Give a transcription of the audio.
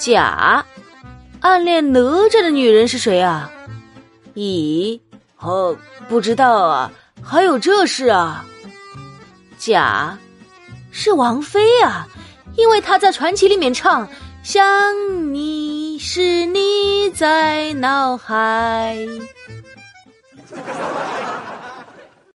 甲，暗恋哪吒的女人是谁啊？乙，哦，不知道啊，还有这事啊？甲，是王菲啊，因为她在传奇里面唱《想你是你在脑海》。